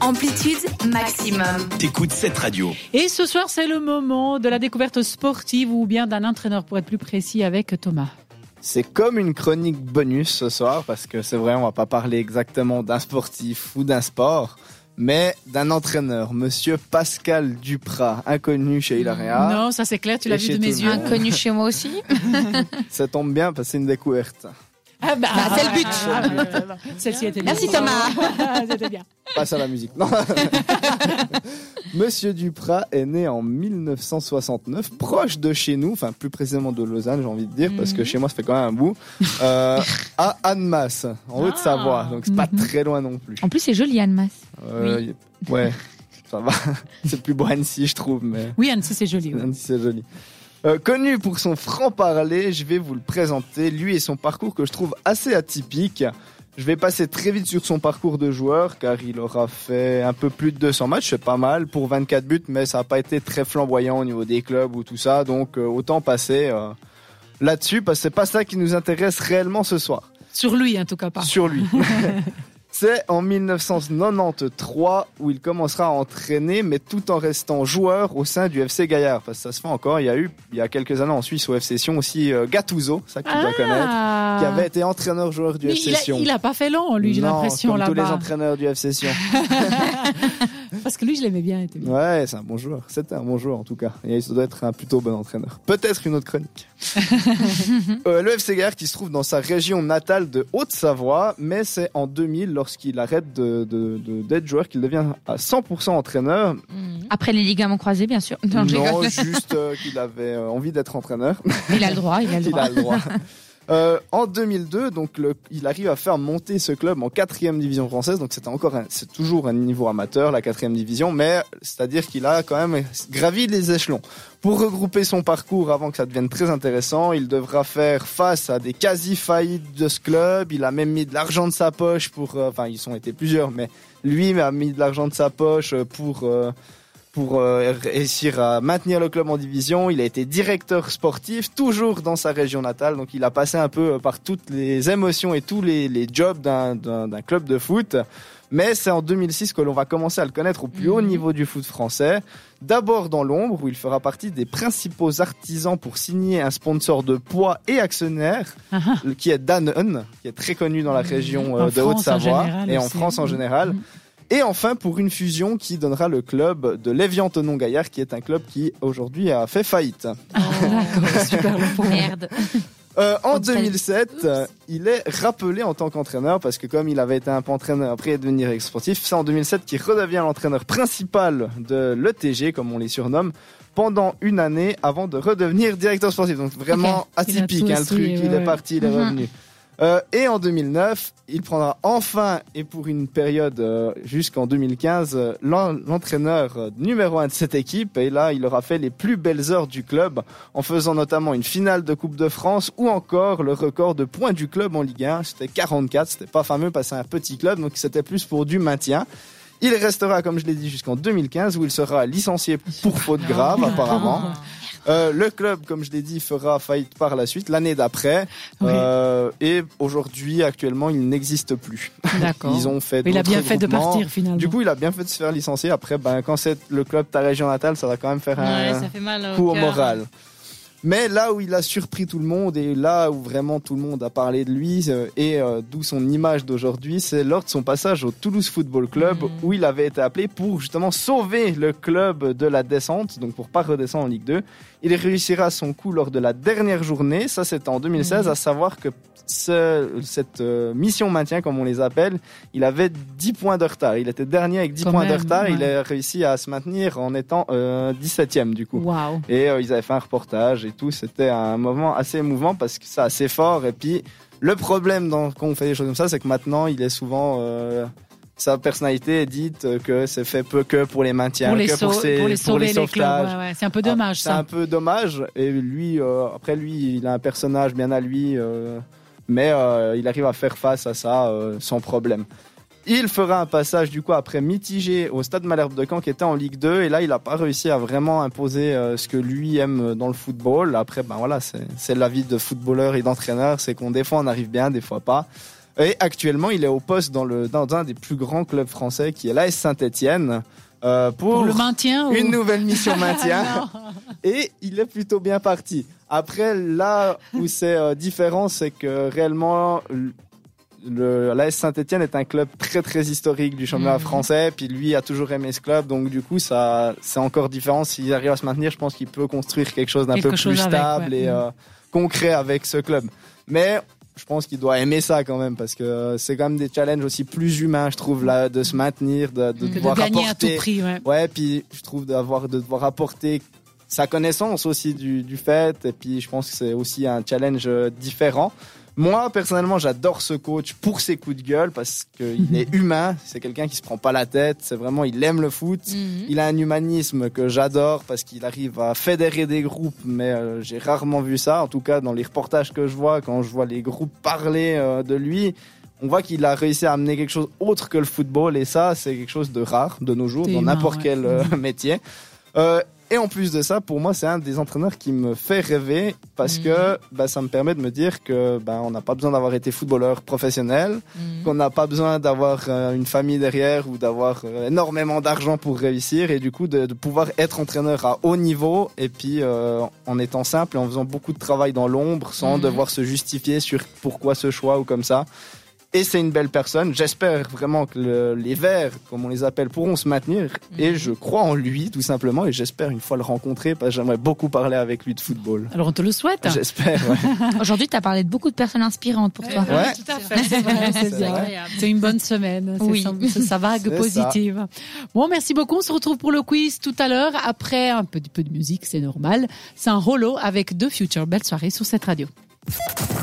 Amplitude maximum. T'écoutes cette radio. Et ce soir, c'est le moment de la découverte sportive ou bien d'un entraîneur, pour être plus précis, avec Thomas. C'est comme une chronique bonus ce soir parce que c'est vrai, on va pas parler exactement d'un sportif ou d'un sport, mais d'un entraîneur, Monsieur Pascal Duprat, inconnu chez Hilaria. Non, ça c'est clair, tu l'as vu de mes yeux. Inconnu chez moi aussi. Ça tombe bien parce que c'est une découverte. Ah bah, c'est le but. ah, bah, Celle-ci était bien. Merci, Thomas. C'était bien. Passe à la musique. Non. Monsieur Duprat est né en 1969, proche de chez nous, enfin plus précisément de Lausanne, j'ai envie de dire, parce que chez moi ça fait quand même un bout, euh, à Annemasse, en Haute-Savoie, donc c'est pas Mhm. très loin non plus. En plus, c'est joli, Anne Masse. Euh, y- Ouais, ça va. c'est plus beau Annecy, je trouve, mais Oui, Anne, ça, c'est joli. ouais. Annecy c'est joli. Euh, connu pour son franc-parler, je vais vous le présenter, lui et son parcours que je trouve assez atypique. Je vais passer très vite sur son parcours de joueur car il aura fait un peu plus de 200 matchs, c'est pas mal pour 24 buts, mais ça n'a pas été très flamboyant au niveau des clubs ou tout ça, donc euh, autant passer euh, là-dessus parce que c'est pas ça qui nous intéresse réellement ce soir. Sur lui, en tout cas pas. Sur lui. C'est en 1993 où il commencera à entraîner, mais tout en restant joueur au sein du FC Gaillard. Parce que ça se fait encore. Il y a eu, il y a quelques années en Suisse au FC Sion aussi euh, Gattuso, ça que tu dois connaître, Ah. qui avait été entraîneur-joueur du Mais FC il, a, Sion. il a pas fait long, lui, j'ai l'impression comme tous les entraîneurs du FC Sion. Parce que lui, je l'aimais bien. il bien. Ouais, c'est un bon joueur. C'était un bon joueur en tout cas. Et il doit être un plutôt bon entraîneur. Peut-être une autre chronique. Euh, le FC Gaillard qui se trouve dans sa région natale de Haute-Savoie, mais c'est en 2000 lorsqu'il arrête de, de- de- d'être joueur qu'il devient à 100% entraîneur. Après les ligaments croisés, bien sûr. Non, juste euh, qu'il avait euh, envie d'être entraîneur. Il a le droit, il a le il droit. a le droit. Euh, en 2002, donc le- il arrive à faire monter ce club en quatrième division française. Donc c'est encore, c'est toujours un niveau amateur, la quatrième division, mais c'est-à-dire qu'il a quand même gravi les échelons. Pour regrouper son parcours avant que ça devienne très intéressant, il devra faire face à des quasi-faillites de ce club. Il a même mis de l'argent de sa poche pour, euh, enfin ils sont été plusieurs, mais lui a mis de l'argent de sa poche pour euh, pour euh, réussir à maintenir le club en division. Il a été directeur sportif, toujours dans sa région natale. Donc il a passé un peu euh, par toutes les émotions et tous les, les jobs d'un- club de foot. Mais c'est en 2006 que l'on va commencer à le connaître au plus haut niveau du foot français. D'abord dans l'ombre, où il fera partie des principaux artisans pour signer un sponsor de poids et actionnaire, Ah, ah. qui est Danone, qui est très connu dans la région En euh, de Haute-Savoie et en. France en Mhm. général. Et enfin, pour une fusion qui donnera le club de l'Evian Tonon Gaillard, qui est un club qui aujourd'hui a fait faillite. D'accord, super le. Merde. Euh, en Contre elle. 2007, euh, il est rappelé en tant qu'entraîneur parce que comme il avait été un peu entraîneur après devenir ex-sportif, c'est en 2007 qu'il redevient l'entraîneur principal de l'ETG, comme on les surnomme, pendant une année avant de redevenir directeur sportif. Donc vraiment atypique, hein, le truc. il est parti, il est Mhm. revenu. Euh, et en 2009, il prendra enfin, et pour une période euh, jusqu'en 2015, euh, l'en- l'entraîneur numéro un de cette équipe. Et là, il aura fait les plus belles heures du club, en faisant notamment une finale de Coupe de France ou encore le record de points du club en Ligue 1. C'était 44, c'était pas fameux parce que c'est un petit club, donc c'était plus pour du maintien. Il restera, comme je l'ai dit, jusqu'en 2015 où il sera licencié pour faute grave, apparemment. Euh, le club, comme je l'ai dit, fera faillite par la suite, l'année d'après. Oui. Euh, et aujourd'hui, actuellement, il n'existe plus. D'accord. Ils ont fait Mais il a bien fait de partir finalement. Du coup, il a bien fait de se faire licencier. Après, ben, quand c'est le club de ta région natale, ça va quand même faire Ouais, un ça fait mal au coup au moral. Mais là où il a surpris tout le monde et là où vraiment tout le monde a parlé de lui euh, et euh, d'où son image d'aujourd'hui, c'est lors de son passage au Toulouse Football Club Mhm. où il avait été appelé pour justement sauver le club de la descente, donc pour pas redescendre en Ligue 2. Il réussira son coup lors de la dernière journée, ça c'était en 2016, Mhm. à savoir que ce- cette euh, mission maintien, comme on les appelle, il avait 10 points de retard. Il était dernier avec 10 Quand points de retard. Il a réussi à se maintenir en étant euh, 17e du coup. Waouh. Et euh, ils avaient fait un reportage et tout. C'était un moment assez émouvant parce que c'est assez fort. Et puis, le problème dans, quand on fait des choses comme ça, c'est que maintenant, il est souvent. euh, sa personnalité est dite que c'est fait peu que pour les maintiens, Pour les, que sau- pour, ses- pour les pour sauver les les, clubs. sauvetages. ouais, ouais. C'est un peu dommage C'est ça. un peu dommage. Et lui, euh, après lui, il a un personnage bien à lui, euh, mais il arrive à faire face à ça sans problème. Il fera un passage du coup après mitigé au Stade Malherbe de Caen qui était en Ligue 2 et là il n'a pas réussi à vraiment imposer euh, ce que lui aime dans le football. Après ben voilà c'est la vie de footballeur et d'entraîneur, c'est qu'on des fois on arrive bien, des fois pas. Et actuellement, il est au poste dans, le, dans un des plus grands clubs français qui est l'AS Saint-Etienne. Euh, pour, Pour le maintien ou- une nouvelle mission maintien. Et il est plutôt bien parti. Après, là où c'est euh, différent, c'est que réellement, le- le, l'AS Saint-Etienne est un club très très historique du championnat Mhm. français. Puis lui a toujours aimé ce club, donc du coup, ça c'est encore différent. S'il arrive à se maintenir, je pense qu'il peut construire quelque chose d'un peu plus avec, stable ouais. et Mhm. euh, concret avec ce club. Mais je pense qu'il doit aimer ça quand même parce que c'est quand même des challenges aussi plus humains, je trouve, là, de se maintenir, de, de Que de devoir gagner à apporter. tout prix, ouais. Ouais, puis je trouve d'avoir de devoir apporter sa connaissance aussi du, du fait, et puis je pense que c'est aussi un challenge euh, différent. Moi, personnellement, j'adore ce coach pour ses coups de gueule parce qu'il est humain, c'est quelqu'un qui se prend pas la tête, c'est vraiment, il aime le foot. Mhm. Il a un humanisme que j'adore parce qu'il arrive à fédérer des groupes, mais euh, j'ai rarement vu ça. En tout cas, dans les reportages que je vois, quand je vois les groupes parler euh, de lui, on voit qu'il a réussi à amener quelque chose autre que le football, et ça, c'est quelque chose de rare de nos jours, dans n'importe ouais. quel euh, métier. Et en plus de ça, pour moi, c'est un des entraîneurs qui me fait rêver parce Mhm. que bah, ça me permet de me dire que bah, on n'a pas besoin d'avoir été footballeur professionnel, Mhm. qu'on n'a pas besoin d'avoir euh, une famille derrière ou d'avoir euh, énormément d'argent pour réussir et du coup de, de pouvoir être entraîneur à haut niveau et puis euh, en étant simple et en faisant beaucoup de travail dans l'ombre sans Mhm. devoir se justifier sur pourquoi ce choix ou comme ça. Et c'est une belle personne. J'espère vraiment que le- les Verts, comme on les appelle, pourront se maintenir. Et Mhm. je crois en lui, tout simplement. Et j'espère une fois le rencontrer, parce que j'aimerais beaucoup parler avec lui de football. Alors on te le souhaite. J'espère. ouais. Aujourd'hui, tu as parlé de beaucoup de personnes inspirantes pour toi. Ouais. tout à fait. C'est vrai, c'est C'est bien. vrai. C'est une bonne semaine. C'est Oui. sa- C'est sa vague positive. Bon, merci beaucoup. On se retrouve pour le quiz tout à l'heure. Après un petit peu de musique, c'est normal. C'est un rolo avec The Future. Belle soirée sur cette radio.